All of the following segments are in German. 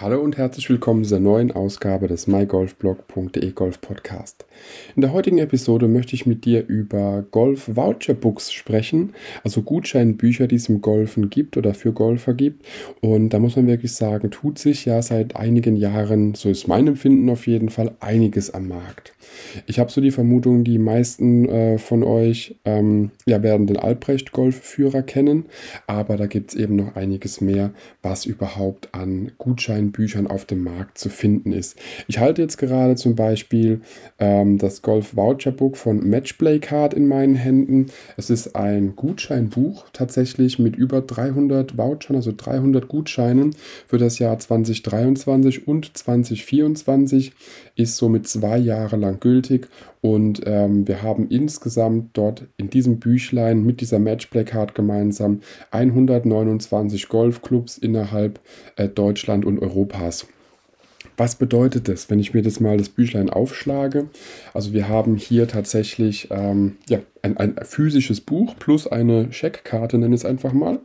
Hallo und herzlich willkommen dieser neuen Ausgabe des mygolfblog.de Golf Podcast. In der heutigen Episode möchte ich mit dir über Golf Voucher Books sprechen, also Gutscheinbücher, die es im Golfen gibt oder für Golfer gibt. Und da muss man wirklich sagen, tut sich ja seit einigen Jahren, so ist mein Empfinden auf jeden Fall, einiges am Markt. Ich habe so die Vermutung, die meisten äh, von euch ähm, ja, werden den Albrecht Golfführer kennen, aber da gibt es eben noch einiges mehr, was überhaupt an Gutscheinbüchern auf dem Markt zu finden ist. Ich halte jetzt gerade zum Beispiel ähm, das Golf Voucher Book von Matchplay Card in meinen Händen. Es ist ein Gutscheinbuch tatsächlich mit über 300 Vouchern, also 300 Gutscheinen für das Jahr 2023 und 2024, ist somit zwei Jahre lang gültig und ähm, wir haben insgesamt dort in diesem Büchlein mit dieser Matchplay Card gemeinsam 129 Golfclubs innerhalb äh, Deutschland und Europas. Was bedeutet das, wenn ich mir das mal das Büchlein aufschlage? Also wir haben hier tatsächlich ähm, ja, ein, ein physisches Buch plus eine Scheckkarte, nenne ich es einfach mal.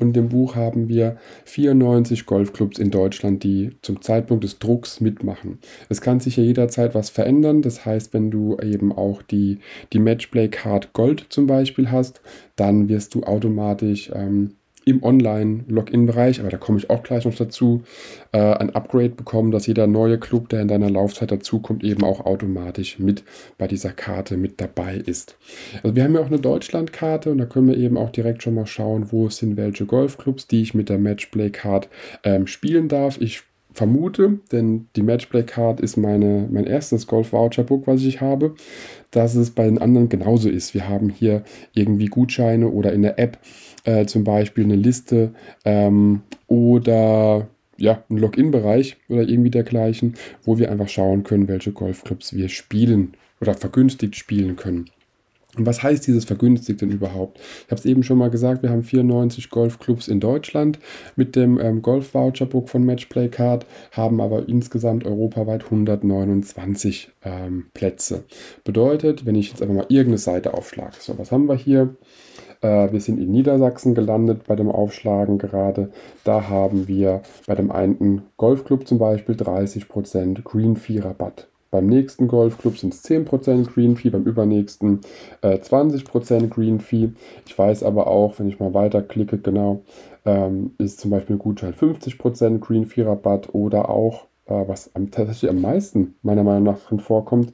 Und im Buch haben wir 94 Golfclubs in Deutschland, die zum Zeitpunkt des Drucks mitmachen. Es kann sich ja jederzeit was verändern. Das heißt, wenn du eben auch die, die Matchplay Card Gold zum Beispiel hast, dann wirst du automatisch ähm, im Online-Login-Bereich, aber da komme ich auch gleich noch dazu, äh, ein Upgrade bekommen, dass jeder neue Club, der in deiner Laufzeit dazukommt, eben auch automatisch mit bei dieser Karte mit dabei ist. Also wir haben ja auch eine Deutschland-Karte und da können wir eben auch direkt schon mal schauen, wo sind welche Golfclubs, die ich mit der Matchplay-Card ähm, spielen darf. Ich vermute, denn die Matchplay Card ist meine, mein erstes Golf Voucher Book, was ich habe, dass es bei den anderen genauso ist. Wir haben hier irgendwie Gutscheine oder in der App äh, zum Beispiel eine Liste ähm, oder ja, ein Login-Bereich oder irgendwie dergleichen, wo wir einfach schauen können, welche Golfclubs wir spielen oder vergünstigt spielen können. Und was heißt dieses vergünstigt denn überhaupt? Ich habe es eben schon mal gesagt, wir haben 94 Golfclubs in Deutschland mit dem ähm, Golf-Voucher-Book von Matchplay Card, haben aber insgesamt europaweit 129 ähm, Plätze. Bedeutet, wenn ich jetzt einfach mal irgendeine Seite aufschlage, so was haben wir hier? Äh, wir sind in Niedersachsen gelandet bei dem Aufschlagen gerade. Da haben wir bei dem einen Golfclub zum Beispiel 30% Green Fee Rabatt. Beim nächsten Golfclub sind es 10% Green Fee, beim übernächsten äh, 20% Green Fee. Ich weiß aber auch, wenn ich mal weiterklicke, genau, ähm, ist zum Beispiel Gutschein 50% Green Fee Rabatt oder auch, was am, tatsächlich am meisten meiner Meinung nach drin vorkommt,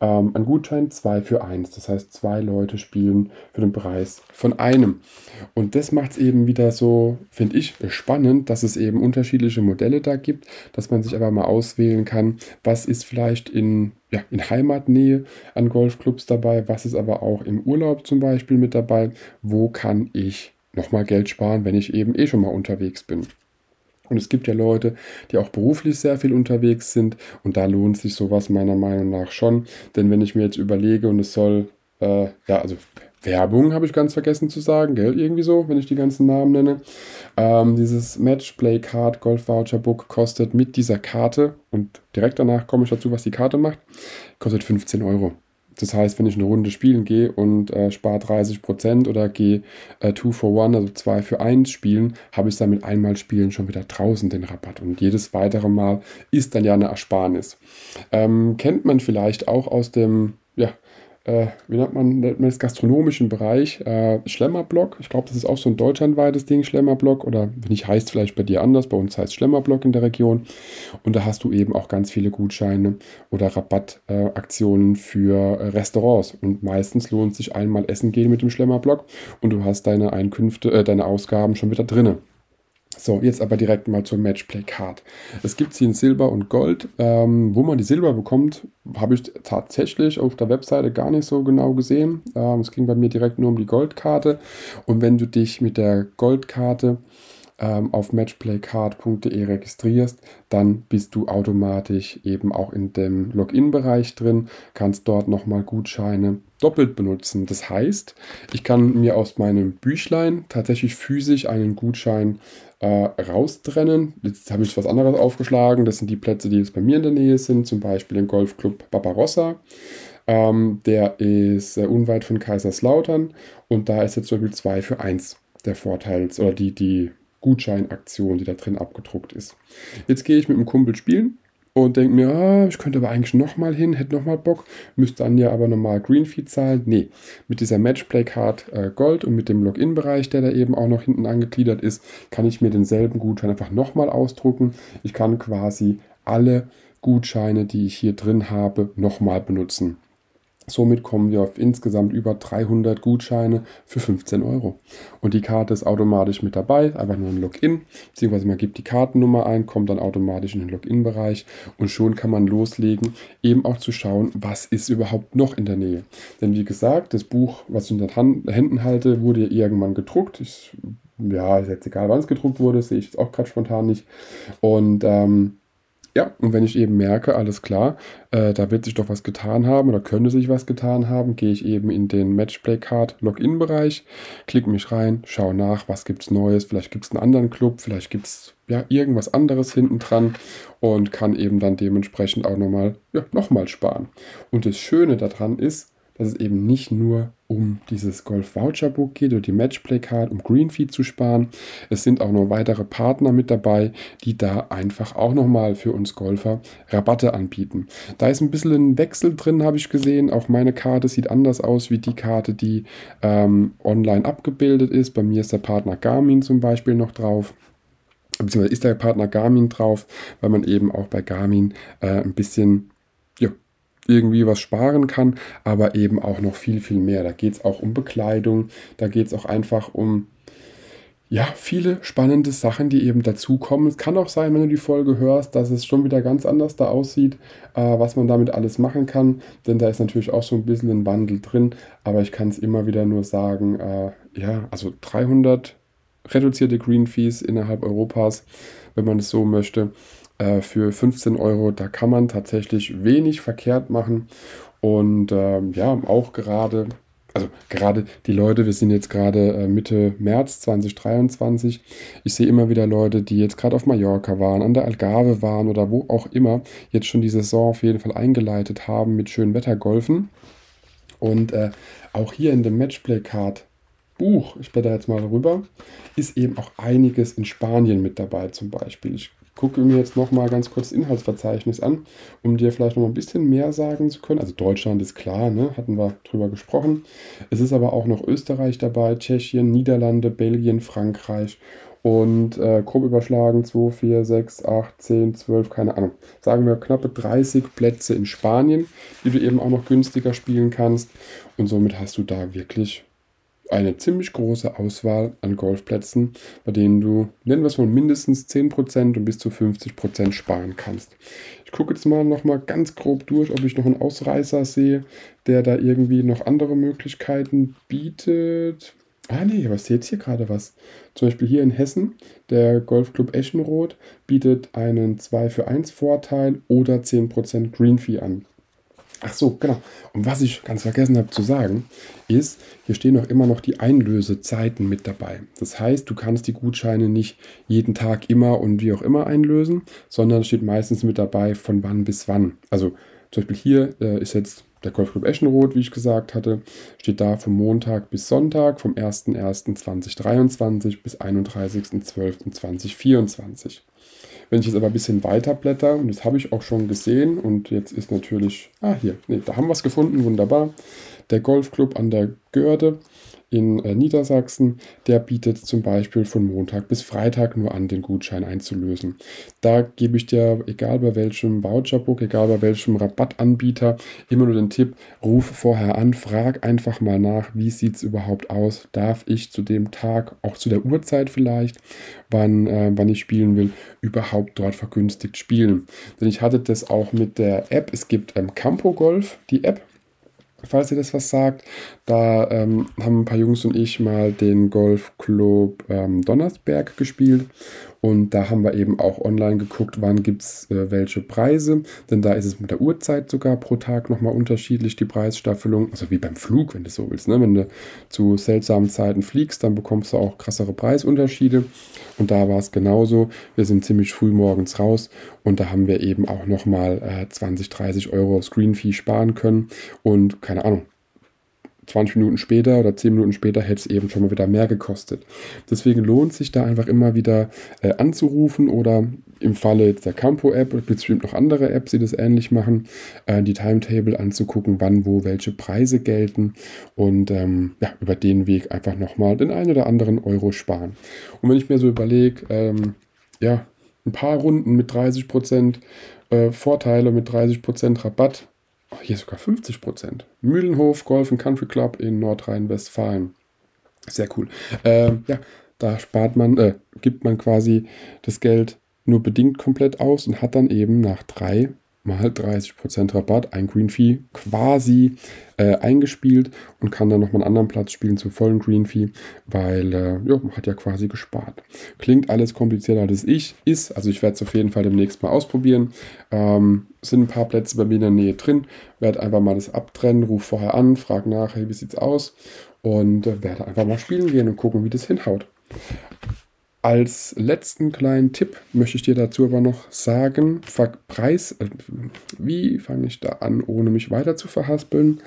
ähm, ein Gutschein 2 für 1. Das heißt, zwei Leute spielen für den Preis von einem. Und das macht es eben wieder so, finde ich, spannend, dass es eben unterschiedliche Modelle da gibt, dass man sich aber mal auswählen kann, was ist vielleicht in, ja, in Heimatnähe an Golfclubs dabei, was ist aber auch im Urlaub zum Beispiel mit dabei, wo kann ich nochmal Geld sparen, wenn ich eben eh schon mal unterwegs bin. Und es gibt ja Leute, die auch beruflich sehr viel unterwegs sind und da lohnt sich sowas meiner Meinung nach schon. Denn wenn ich mir jetzt überlege und es soll, äh, ja, also Werbung habe ich ganz vergessen zu sagen, gell, irgendwie so, wenn ich die ganzen Namen nenne. Ähm, dieses Matchplay Card Golf Voucher Book kostet mit dieser Karte und direkt danach komme ich dazu, was die Karte macht, kostet 15 Euro. Das heißt, wenn ich eine Runde spielen gehe und äh, spare 30% oder gehe 2 äh, for 1, also 2 für 1 spielen, habe ich damit einmal spielen schon wieder draußen den Rabatt. Und jedes weitere Mal ist dann ja eine Ersparnis. Ähm, kennt man vielleicht auch aus dem ja, äh, wie nennt man, nennt man das, gastronomischen Bereich, äh, Schlemmerblock. Ich glaube, das ist auch so ein deutschlandweites Ding, Schlemmerblock. Oder wenn nicht, heißt vielleicht bei dir anders. Bei uns heißt Schlemmerblock in der Region. Und da hast du eben auch ganz viele Gutscheine oder Rabattaktionen äh, für Restaurants. Und meistens lohnt sich einmal essen gehen mit dem Schlemmerblock und du hast deine Einkünfte, äh, deine Ausgaben schon wieder drinne. So, jetzt aber direkt mal zur Matchplay Card. Es gibt sie in Silber und Gold. Ähm, wo man die Silber bekommt, habe ich tatsächlich auf der Webseite gar nicht so genau gesehen. Ähm, es ging bei mir direkt nur um die Goldkarte. Und wenn du dich mit der Goldkarte ähm, auf matchplaycard.de registrierst, dann bist du automatisch eben auch in dem Login-Bereich drin, kannst dort nochmal Gutscheine doppelt benutzen. Das heißt, ich kann mir aus meinem Büchlein tatsächlich physisch einen Gutschein äh, raustrennen. Jetzt habe ich was anderes aufgeschlagen. Das sind die Plätze, die jetzt bei mir in der Nähe sind, zum Beispiel den Golfclub Barbarossa. Ähm, der ist äh, unweit von Kaiserslautern und da ist jetzt zum Beispiel 2 für 1 der Vorteils- oder die, die Gutscheinaktion, die da drin abgedruckt ist. Jetzt gehe ich mit einem Kumpel spielen und denke mir, ah, ich könnte aber eigentlich nochmal hin, hätte nochmal Bock, müsste dann ja aber nochmal Greenfee zahlen. Nee, mit dieser Matchplay-Card äh, Gold und mit dem Login-Bereich, der da eben auch noch hinten angegliedert ist, kann ich mir denselben Gutschein einfach nochmal ausdrucken. Ich kann quasi alle Gutscheine, die ich hier drin habe, nochmal benutzen. Somit kommen wir auf insgesamt über 300 Gutscheine für 15 Euro. Und die Karte ist automatisch mit dabei, einfach nur ein Login, beziehungsweise man gibt die Kartennummer ein, kommt dann automatisch in den Login-Bereich und schon kann man loslegen, eben auch zu schauen, was ist überhaupt noch in der Nähe. Denn wie gesagt, das Buch, was ich in den Händen halte, wurde ja irgendwann gedruckt. Ich, ja, ist jetzt egal, wann es gedruckt wurde, sehe ich jetzt auch gerade spontan nicht. Und ähm, ja, und wenn ich eben merke, alles klar, äh, da wird sich doch was getan haben oder könnte sich was getan haben, gehe ich eben in den Matchplay Card Login-Bereich, klicke mich rein, schaue nach, was gibt es Neues, vielleicht gibt es einen anderen Club, vielleicht gibt es ja, irgendwas anderes hinten dran und kann eben dann dementsprechend auch nochmal ja, noch sparen. Und das Schöne daran ist, dass es eben nicht nur um dieses Golf Voucher Book geht oder die Matchplay Card, um Greenfeed zu sparen. Es sind auch noch weitere Partner mit dabei, die da einfach auch nochmal für uns Golfer Rabatte anbieten. Da ist ein bisschen ein Wechsel drin, habe ich gesehen. Auch meine Karte sieht anders aus wie die Karte, die ähm, online abgebildet ist. Bei mir ist der Partner Garmin zum Beispiel noch drauf beziehungsweise ist der Partner Garmin drauf, weil man eben auch bei Garmin äh, ein bisschen irgendwie was sparen kann, aber eben auch noch viel, viel mehr. Da geht es auch um Bekleidung, da geht es auch einfach um ja, viele spannende Sachen, die eben dazukommen. Es kann auch sein, wenn du die Folge hörst, dass es schon wieder ganz anders da aussieht, äh, was man damit alles machen kann. Denn da ist natürlich auch so ein bisschen ein Wandel drin. Aber ich kann es immer wieder nur sagen, äh, ja, also 300 reduzierte Green Fees innerhalb Europas, wenn man es so möchte. Äh, für 15 Euro. Da kann man tatsächlich wenig verkehrt machen. Und ähm, ja, auch gerade, also gerade die Leute, wir sind jetzt gerade äh, Mitte März 2023. Ich sehe immer wieder Leute, die jetzt gerade auf Mallorca waren, an der Algarve waren oder wo auch immer, jetzt schon die Saison auf jeden Fall eingeleitet haben mit schönen Wettergolfen. Und äh, auch hier in dem Matchplay-Card Buch, ich blätter jetzt mal rüber, ist eben auch einiges in Spanien mit dabei zum Beispiel. Ich gucke mir jetzt nochmal ganz kurz das Inhaltsverzeichnis an, um dir vielleicht noch mal ein bisschen mehr sagen zu können. Also Deutschland ist klar, ne? hatten wir drüber gesprochen. Es ist aber auch noch Österreich dabei, Tschechien, Niederlande, Belgien, Frankreich und äh, grob überschlagen 2, 4, 6, 8, 10, 12, keine Ahnung. Sagen wir knappe 30 Plätze in Spanien, die du eben auch noch günstiger spielen kannst. Und somit hast du da wirklich eine ziemlich große Auswahl an Golfplätzen, bei denen du, nennen wir es mal, mindestens 10% und bis zu 50% sparen kannst. Ich gucke jetzt mal noch mal ganz grob durch, ob ich noch einen Ausreißer sehe, der da irgendwie noch andere Möglichkeiten bietet. Ah nee, sehe jetzt hier gerade was. Zum Beispiel hier in Hessen, der Golfclub Eschenroth bietet einen 2 für 1 Vorteil oder 10% Green Fee an. Ach so, genau. Und was ich ganz vergessen habe zu sagen, ist, hier stehen auch immer noch die Einlösezeiten mit dabei. Das heißt, du kannst die Gutscheine nicht jeden Tag immer und wie auch immer einlösen, sondern steht meistens mit dabei, von wann bis wann. Also zum Beispiel hier äh, ist jetzt der Golfclub Eschenroth, wie ich gesagt hatte, steht da vom Montag bis Sonntag, vom 01.01.2023 bis 31.12.2024. Wenn ich jetzt aber ein bisschen weiter blätter, und das habe ich auch schon gesehen, und jetzt ist natürlich, ah hier, nee, da haben wir es gefunden, wunderbar. Der Golfclub an der Görde in äh, Niedersachsen, der bietet zum Beispiel von Montag bis Freitag nur an, den Gutschein einzulösen. Da gebe ich dir, egal bei welchem Voucherbook, egal bei welchem Rabattanbieter, immer nur den Tipp, ruf vorher an, frag einfach mal nach, wie sieht es überhaupt aus, darf ich zu dem Tag, auch zu der Uhrzeit vielleicht, wann, äh, wann ich spielen will, überhaupt dort vergünstigt spielen. Denn ich hatte das auch mit der App, es gibt ähm, Campo Golf, die App, falls ihr das was sagt. Da ähm, haben ein paar Jungs und ich mal den Golfclub ähm, Donnersberg gespielt. Und da haben wir eben auch online geguckt, wann gibt es äh, welche Preise. Denn da ist es mit der Uhrzeit sogar pro Tag nochmal unterschiedlich, die Preisstaffelung. Also wie beim Flug, wenn du so willst. Ne? Wenn du zu seltsamen Zeiten fliegst, dann bekommst du auch krassere Preisunterschiede. Und da war es genauso. Wir sind ziemlich früh morgens raus und da haben wir eben auch nochmal äh, 20, 30 Euro Screen Fee sparen können. Und keine Ahnung, 20 Minuten später oder 10 Minuten später hätte es eben schon mal wieder mehr gekostet. Deswegen lohnt sich da einfach immer wieder äh, anzurufen oder im Falle der Campo-App, bestimmt noch andere Apps, die das ähnlich machen, äh, die Timetable anzugucken, wann wo welche Preise gelten und ähm, ja, über den Weg einfach nochmal den einen oder anderen Euro sparen. Und wenn ich mir so überlege, ähm, ja, ein paar Runden mit 30% äh, Vorteile, mit 30% Rabatt, oh, hier sogar 50%. Mühlenhof Golf Country Club in Nordrhein-Westfalen. Sehr cool. Ähm, ja, da spart man, äh, gibt man quasi das Geld nur bedingt komplett aus und hat dann eben nach drei mal 30% Rabatt, ein Green Fee quasi äh, eingespielt und kann dann nochmal einen anderen Platz spielen zum vollen Green Fee, weil äh, ja, man hat ja quasi gespart. Klingt alles komplizierter als ich ist, also ich werde es auf jeden Fall demnächst mal ausprobieren. Ähm, sind ein paar Plätze bei mir in der Nähe drin, werde einfach mal das abtrennen, ruf vorher an, frage nach, hey, wie sieht's aus und äh, werde einfach mal spielen gehen und gucken, wie das hinhaut. Als letzten kleinen Tipp möchte ich dir dazu aber noch sagen, Preis, äh, wie fange ich da an, ohne mich weiter zu verhaspeln?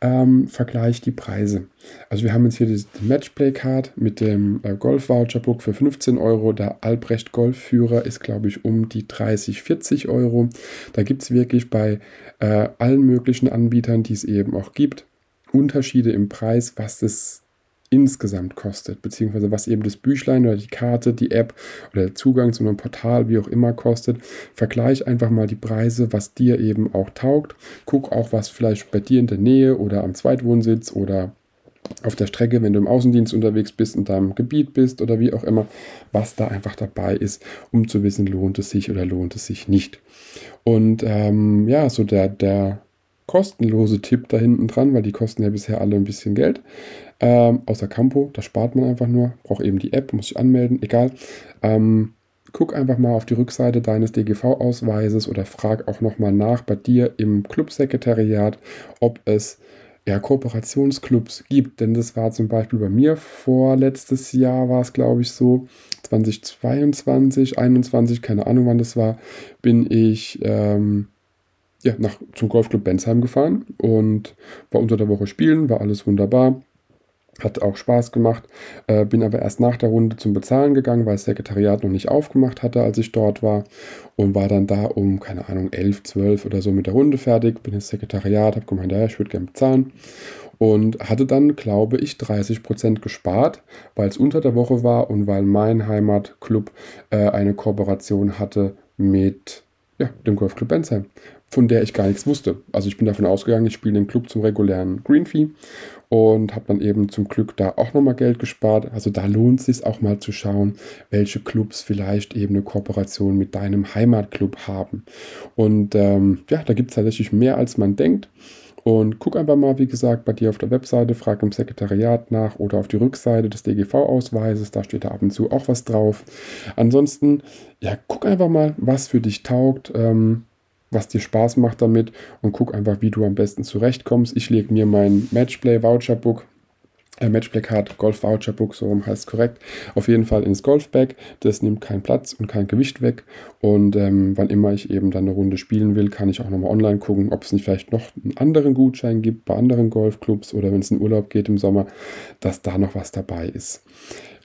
Ähm, vergleich die Preise. Also wir haben jetzt hier die Matchplay Card mit dem äh, Golf Voucher Book für 15 Euro. Der Albrecht Golfführer ist, glaube ich, um die 30, 40 Euro. Da gibt es wirklich bei äh, allen möglichen Anbietern, die es eben auch gibt, Unterschiede im Preis, was das insgesamt kostet, beziehungsweise was eben das Büchlein oder die Karte, die App oder der Zugang zu einem Portal, wie auch immer kostet. Vergleich einfach mal die Preise, was dir eben auch taugt. Guck auch, was vielleicht bei dir in der Nähe oder am Zweitwohnsitz oder auf der Strecke, wenn du im Außendienst unterwegs bist, in deinem Gebiet bist oder wie auch immer, was da einfach dabei ist, um zu wissen, lohnt es sich oder lohnt es sich nicht. Und ähm, ja, so der, der kostenlose Tipp da hinten dran, weil die kosten ja bisher alle ein bisschen Geld. Ähm, außer Campo, da spart man einfach nur, braucht eben die App, muss sich anmelden, egal. Ähm, guck einfach mal auf die Rückseite deines DGV-Ausweises oder frag auch nochmal nach bei dir im Clubsekretariat, ob es ja, Kooperationsclubs gibt. Denn das war zum Beispiel bei mir vorletztes Jahr, war es glaube ich so, 2022, 2021, keine Ahnung wann das war, bin ich ähm, ja, nach, zum Golfclub Bensheim gefahren und war unter der Woche spielen, war alles wunderbar. Hat auch Spaß gemacht, äh, bin aber erst nach der Runde zum Bezahlen gegangen, weil das Sekretariat noch nicht aufgemacht hatte, als ich dort war. Und war dann da um, keine Ahnung, 11, 12 oder so mit der Runde fertig. Bin ins Sekretariat, habe gemeint, ja, ich würde gerne bezahlen. Und hatte dann, glaube ich, 30% gespart, weil es unter der Woche war und weil mein Heimatclub äh, eine Kooperation hatte mit ja, dem Golfclub Bensheim von der ich gar nichts wusste. Also ich bin davon ausgegangen, ich spiele den Club zum regulären Green Fee und habe dann eben zum Glück da auch nochmal Geld gespart. Also da lohnt es sich auch mal zu schauen, welche Clubs vielleicht eben eine Kooperation mit deinem Heimatclub haben. Und ähm, ja, da gibt es tatsächlich mehr, als man denkt. Und guck einfach mal, wie gesagt, bei dir auf der Webseite, frag im Sekretariat nach oder auf die Rückseite des DGV-Ausweises, da steht da ab und zu auch was drauf. Ansonsten, ja, guck einfach mal, was für dich taugt. Ähm, was dir Spaß macht damit und guck einfach, wie du am besten zurechtkommst. Ich lege mir mein Matchplay Voucher Book äh, Matchplay Card Golf Voucher Book, so heißt es korrekt, auf jeden Fall ins Golfbag. Das nimmt keinen Platz und kein Gewicht weg. Und ähm, wann immer ich eben dann eine Runde spielen will, kann ich auch nochmal online gucken, ob es nicht vielleicht noch einen anderen Gutschein gibt bei anderen Golfclubs oder wenn es in Urlaub geht im Sommer, dass da noch was dabei ist.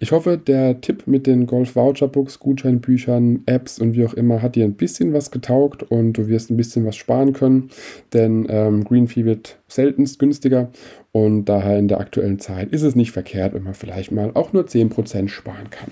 Ich hoffe, der Tipp mit den Golf Voucher Books, Gutscheinbüchern, Apps und wie auch immer hat dir ein bisschen was getaugt und du wirst ein bisschen was sparen können, denn ähm, Greenfee wird seltenst günstiger und daher in der aktuellen Zeit ist es nicht verkehrt, wenn man vielleicht mal auch nur 10% sparen kann.